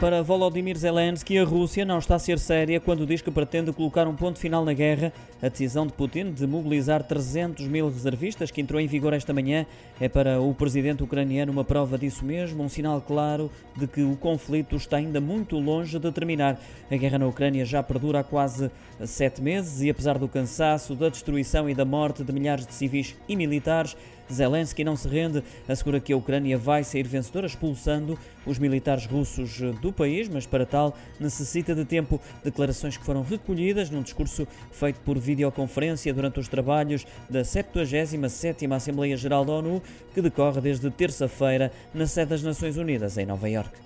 Para Volodymyr Zelensky, a Rússia não está a ser séria quando diz que pretende colocar um ponto final na guerra. A decisão de Putin de mobilizar 300 mil reservistas, que entrou em vigor esta manhã, é para o presidente ucraniano uma prova disso mesmo, um sinal claro de que o conflito está ainda muito longe de terminar. A guerra na Ucrânia já perdura há quase sete meses e, apesar do cansaço, da destruição e da morte de milhares de civis e militares, Zelensky não se rende, assegura que a Ucrânia vai sair vencedora, expulsando os militares russos do país, mas para tal necessita de tempo. Declarações que foram recolhidas num discurso feito por videoconferência durante os trabalhos da 77ª Assembleia Geral da ONU, que decorre desde terça-feira na sede das Nações Unidas, em Nova Iorque.